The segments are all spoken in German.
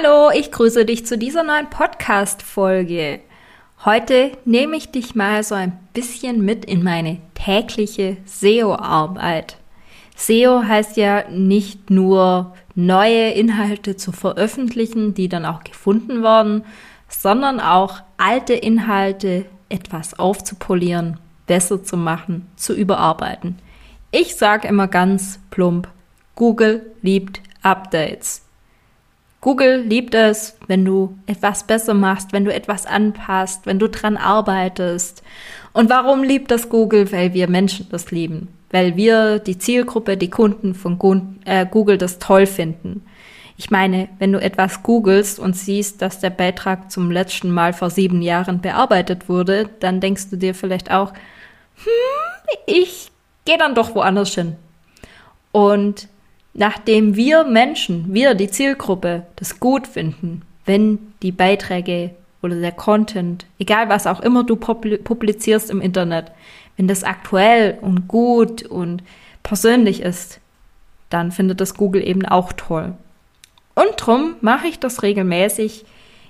Hallo, ich grüße dich zu dieser neuen Podcast-Folge. Heute nehme ich dich mal so ein bisschen mit in meine tägliche SEO-Arbeit. SEO heißt ja nicht nur neue Inhalte zu veröffentlichen, die dann auch gefunden werden, sondern auch alte Inhalte etwas aufzupolieren, besser zu machen, zu überarbeiten. Ich sage immer ganz plump, Google liebt Updates. Google liebt es, wenn du etwas besser machst, wenn du etwas anpasst, wenn du dran arbeitest. Und warum liebt das Google? Weil wir Menschen das lieben. Weil wir, die Zielgruppe, die Kunden von äh, Google das toll finden. Ich meine, wenn du etwas googelst und siehst, dass der Beitrag zum letzten Mal vor sieben Jahren bearbeitet wurde, dann denkst du dir vielleicht auch, hm, ich gehe dann doch woanders hin. Und nachdem wir Menschen, wir die Zielgruppe, das gut finden, wenn die Beiträge oder der Content, egal was auch immer du publizierst im Internet, wenn das aktuell und gut und persönlich ist, dann findet das Google eben auch toll. Und drum mache ich das regelmäßig.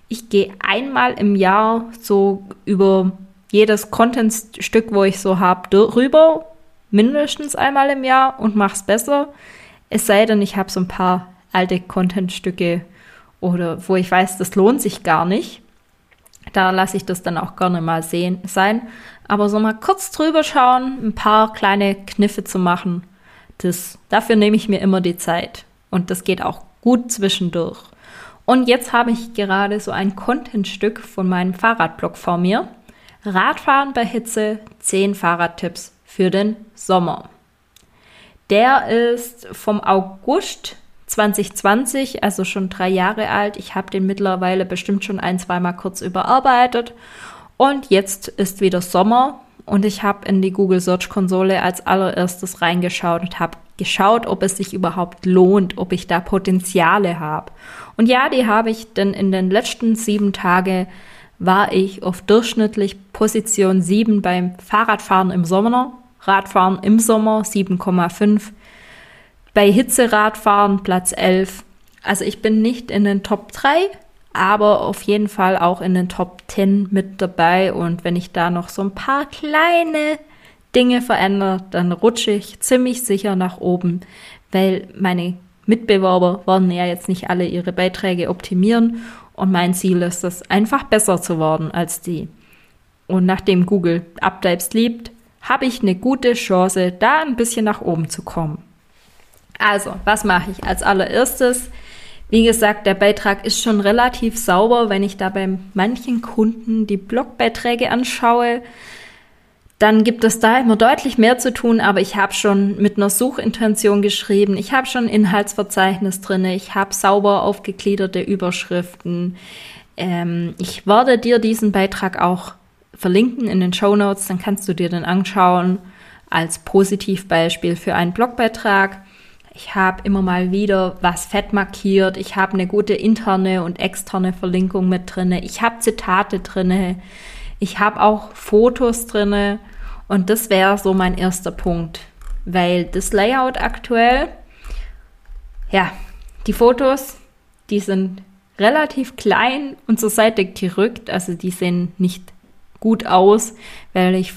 Ich gehe einmal im Jahr so über jedes Contentstück, wo ich so habe, rüber, mindestens einmal im Jahr und mache es besser. Es sei denn, ich habe so ein paar alte Contentstücke oder wo ich weiß, das lohnt sich gar nicht. Da lasse ich das dann auch gerne mal sehen, sein. Aber so mal kurz drüber schauen, ein paar kleine Kniffe zu machen, das, dafür nehme ich mir immer die Zeit. Und das geht auch gut zwischendurch. Und jetzt habe ich gerade so ein Contentstück von meinem Fahrradblog vor mir. Radfahren bei Hitze, 10 Fahrradtipps für den Sommer. Der ist vom August 2020, also schon drei Jahre alt. Ich habe den mittlerweile bestimmt schon ein, zweimal kurz überarbeitet. Und jetzt ist wieder Sommer und ich habe in die Google Search Konsole als allererstes reingeschaut und habe geschaut, ob es sich überhaupt lohnt, ob ich da Potenziale habe. Und ja, die habe ich, denn in den letzten sieben Tagen war ich auf durchschnittlich Position 7 beim Fahrradfahren im Sommer Radfahren im Sommer 7,5. Bei Hitzeradfahren Platz 11. Also ich bin nicht in den Top 3, aber auf jeden Fall auch in den Top 10 mit dabei. Und wenn ich da noch so ein paar kleine Dinge verändere, dann rutsche ich ziemlich sicher nach oben, weil meine Mitbewerber werden ja jetzt nicht alle ihre Beiträge optimieren und mein Ziel ist es, einfach besser zu werden als die. Und nachdem Google Updates liebt, habe ich eine gute Chance, da ein bisschen nach oben zu kommen. Also, was mache ich als allererstes? Wie gesagt, der Beitrag ist schon relativ sauber. Wenn ich da bei manchen Kunden die Blogbeiträge anschaue, dann gibt es da immer deutlich mehr zu tun, aber ich habe schon mit einer Suchintention geschrieben, ich habe schon Inhaltsverzeichnis drin, ich habe sauber aufgegliederte Überschriften. Ähm, ich werde dir diesen Beitrag auch verlinken in den Show Notes, dann kannst du dir den anschauen als Positivbeispiel für einen Blogbeitrag. Ich habe immer mal wieder was fett markiert. Ich habe eine gute interne und externe Verlinkung mit drinne. Ich habe Zitate drinne. Ich habe auch Fotos drinne. Und das wäre so mein erster Punkt, weil das Layout aktuell, ja, die Fotos, die sind relativ klein und zur Seite gerückt, also die sehen nicht gut aus, weil ich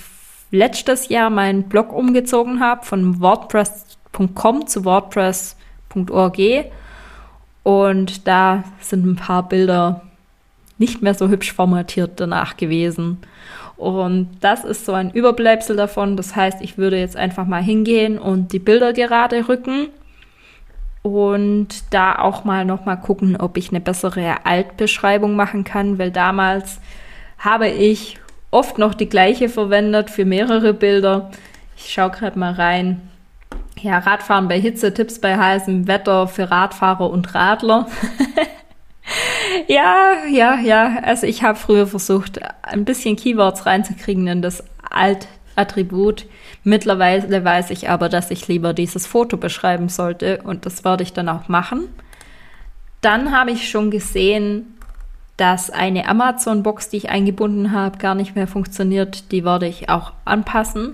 letztes Jahr meinen Blog umgezogen habe von WordPress.com zu WordPress.org und da sind ein paar Bilder nicht mehr so hübsch formatiert danach gewesen. Und das ist so ein Überbleibsel davon. Das heißt, ich würde jetzt einfach mal hingehen und die Bilder gerade rücken und da auch mal noch mal gucken, ob ich eine bessere Altbeschreibung machen kann, weil damals habe ich oft noch die gleiche verwendet für mehrere Bilder. Ich schaue gerade mal rein. Ja, Radfahren bei Hitze, Tipps bei heißem Wetter für Radfahrer und Radler. ja, ja, ja. Also ich habe früher versucht, ein bisschen Keywords reinzukriegen in das Alt-Attribut. Mittlerweile weiß ich aber, dass ich lieber dieses Foto beschreiben sollte und das werde ich dann auch machen. Dann habe ich schon gesehen, dass eine Amazon-Box, die ich eingebunden habe, gar nicht mehr funktioniert. Die werde ich auch anpassen.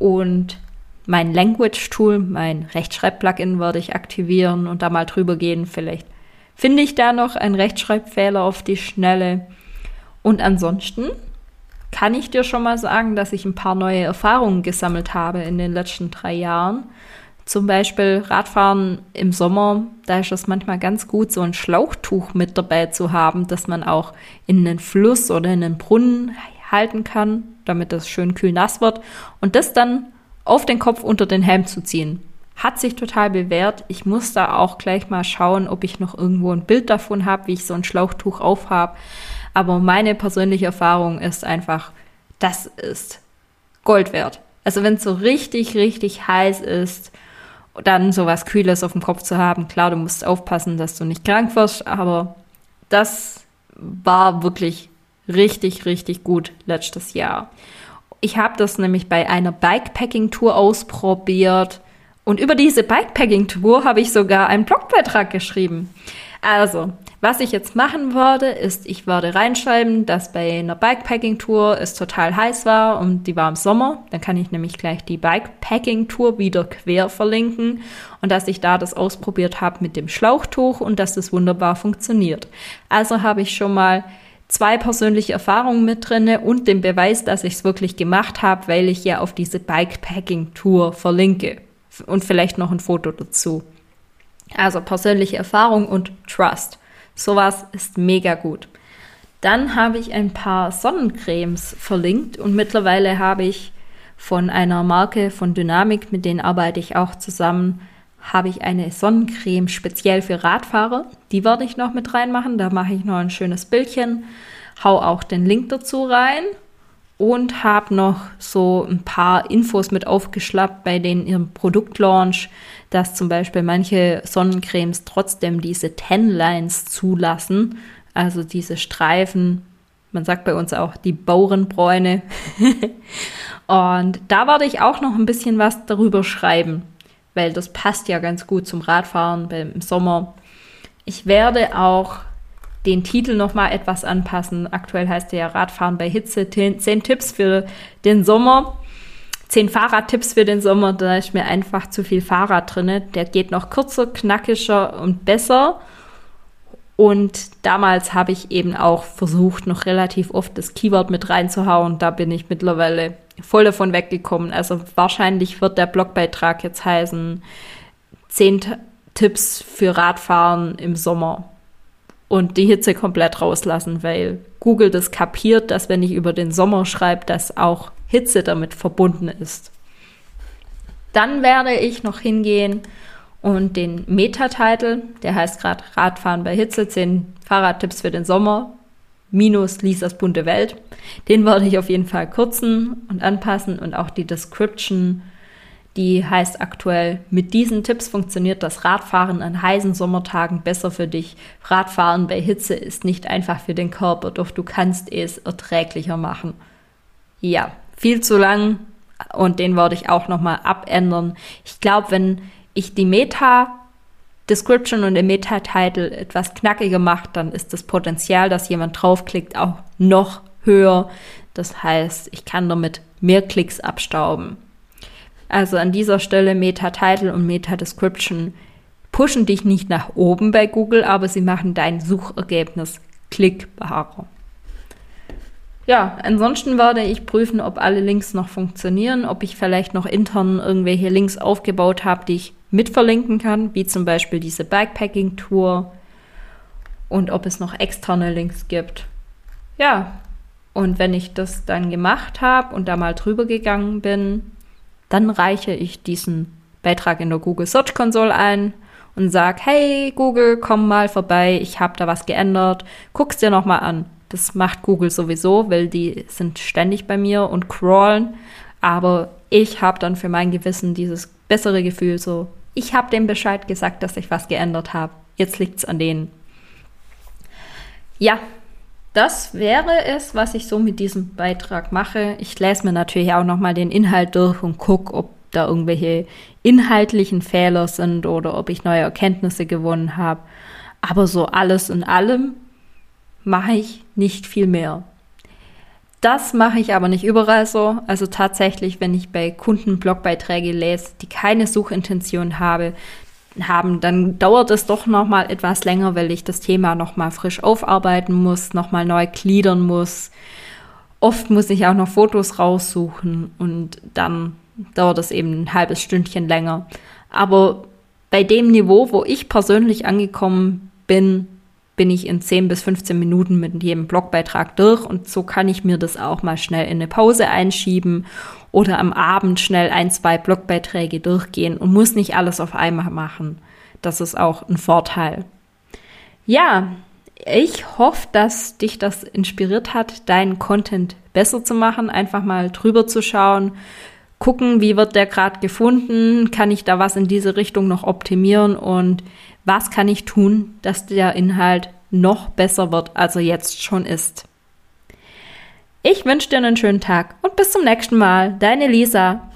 Und mein Language-Tool, mein Rechtschreib-Plugin werde ich aktivieren und da mal drüber gehen. Vielleicht finde ich da noch einen Rechtschreibfehler auf die Schnelle. Und ansonsten kann ich dir schon mal sagen, dass ich ein paar neue Erfahrungen gesammelt habe in den letzten drei Jahren. Zum Beispiel Radfahren im Sommer, da ist es manchmal ganz gut, so ein Schlauchtuch mit dabei zu haben, dass man auch in einen Fluss oder in einen Brunnen halten kann, damit das schön kühl nass wird. Und das dann auf den Kopf unter den Helm zu ziehen. Hat sich total bewährt. Ich muss da auch gleich mal schauen, ob ich noch irgendwo ein Bild davon habe, wie ich so ein Schlauchtuch aufhab. Aber meine persönliche Erfahrung ist einfach, das ist Gold wert. Also wenn es so richtig, richtig heiß ist, dann sowas Kühles auf dem Kopf zu haben. Klar, du musst aufpassen, dass du nicht krank wirst, aber das war wirklich richtig, richtig gut letztes Jahr. Ich habe das nämlich bei einer Bikepacking-Tour ausprobiert. Und über diese Bikepacking-Tour habe ich sogar einen Blogbeitrag geschrieben. Also, was ich jetzt machen würde, ist, ich würde reinschreiben, dass bei einer Bikepacking-Tour es total heiß war und die war im Sommer. Dann kann ich nämlich gleich die Bikepacking-Tour wieder quer verlinken und dass ich da das ausprobiert habe mit dem Schlauchtuch und dass das wunderbar funktioniert. Also habe ich schon mal zwei persönliche Erfahrungen mit drinne und den Beweis, dass ich es wirklich gemacht habe, weil ich ja auf diese Bikepacking-Tour verlinke und vielleicht noch ein Foto dazu. Also persönliche Erfahrung und Trust. Sowas ist mega gut. Dann habe ich ein paar Sonnencremes verlinkt und mittlerweile habe ich von einer Marke von Dynamic, mit denen arbeite ich auch zusammen, habe ich eine Sonnencreme speziell für Radfahrer. Die werde ich noch mit reinmachen. Da mache ich noch ein schönes Bildchen, hau auch den Link dazu rein und habe noch so ein paar Infos mit aufgeschlappt bei den ihrem Produktlaunch, dass zum Beispiel manche Sonnencremes trotzdem diese Ten Lines zulassen, also diese Streifen. Man sagt bei uns auch die Bauernbräune. und da werde ich auch noch ein bisschen was darüber schreiben weil das passt ja ganz gut zum Radfahren im Sommer. Ich werde auch den Titel noch mal etwas anpassen. Aktuell heißt er ja Radfahren bei Hitze. Zehn Tipps für den Sommer. Zehn Fahrradtipps für den Sommer. Da ist mir einfach zu viel Fahrrad drin. Der geht noch kürzer, knackiger und besser. Und damals habe ich eben auch versucht, noch relativ oft das Keyword mit reinzuhauen. Da bin ich mittlerweile voll davon weggekommen. Also wahrscheinlich wird der Blogbeitrag jetzt heißen, 10 Tipps für Radfahren im Sommer. Und die Hitze komplett rauslassen, weil Google das kapiert, dass wenn ich über den Sommer schreibe, dass auch Hitze damit verbunden ist. Dann werde ich noch hingehen und den Meta-Titel, der heißt gerade Radfahren bei Hitze, 10 Fahrradtipps für den Sommer, minus Lisas bunte Welt. Den werde ich auf jeden Fall kürzen und anpassen und auch die Description, die heißt aktuell, mit diesen Tipps funktioniert das Radfahren an heißen Sommertagen besser für dich. Radfahren bei Hitze ist nicht einfach für den Körper, doch du kannst es erträglicher machen. Ja, viel zu lang und den werde ich auch nochmal abändern. Ich glaube, wenn ich die Meta Description und den Meta-Title etwas knackiger macht, dann ist das Potenzial, dass jemand draufklickt, auch noch höher. Das heißt, ich kann damit mehr Klicks abstauben. Also an dieser Stelle Meta-Title und Meta-Description pushen dich nicht nach oben bei Google, aber sie machen dein Suchergebnis klickbarer. Ja, ansonsten werde ich prüfen, ob alle Links noch funktionieren, ob ich vielleicht noch intern irgendwelche Links aufgebaut habe, die ich mitverlinken kann, wie zum Beispiel diese Bikepacking-Tour und ob es noch externe Links gibt. Ja, und wenn ich das dann gemacht habe und da mal drüber gegangen bin, dann reiche ich diesen Beitrag in der Google Search Console ein und sage, hey Google, komm mal vorbei, ich habe da was geändert, guck's dir nochmal an. Das macht Google sowieso, weil die sind ständig bei mir und crawlen. Aber ich habe dann für mein Gewissen dieses bessere Gefühl so. Ich habe dem Bescheid gesagt, dass ich was geändert habe. Jetzt liegt's an denen. Ja, das wäre es, was ich so mit diesem Beitrag mache. Ich lese mir natürlich auch nochmal den Inhalt durch und gucke, ob da irgendwelche inhaltlichen Fehler sind oder ob ich neue Erkenntnisse gewonnen habe. Aber so alles in allem mache ich nicht viel mehr. Das mache ich aber nicht überall so. Also tatsächlich, wenn ich bei Kunden Blogbeiträge lese, die keine Suchintention habe, haben, dann dauert es doch noch mal etwas länger, weil ich das Thema noch mal frisch aufarbeiten muss, noch mal neu gliedern muss. Oft muss ich auch noch Fotos raussuchen und dann dauert es eben ein halbes Stündchen länger. Aber bei dem Niveau, wo ich persönlich angekommen bin, bin ich in 10 bis 15 Minuten mit jedem Blogbeitrag durch und so kann ich mir das auch mal schnell in eine Pause einschieben oder am Abend schnell ein, zwei Blogbeiträge durchgehen und muss nicht alles auf einmal machen. Das ist auch ein Vorteil. Ja, ich hoffe, dass dich das inspiriert hat, deinen Content besser zu machen, einfach mal drüber zu schauen, gucken, wie wird der gerade gefunden, kann ich da was in diese Richtung noch optimieren und was kann ich tun, dass der Inhalt noch besser wird, als er jetzt schon ist. Ich wünsche dir einen schönen Tag und bis zum nächsten Mal. Deine Lisa.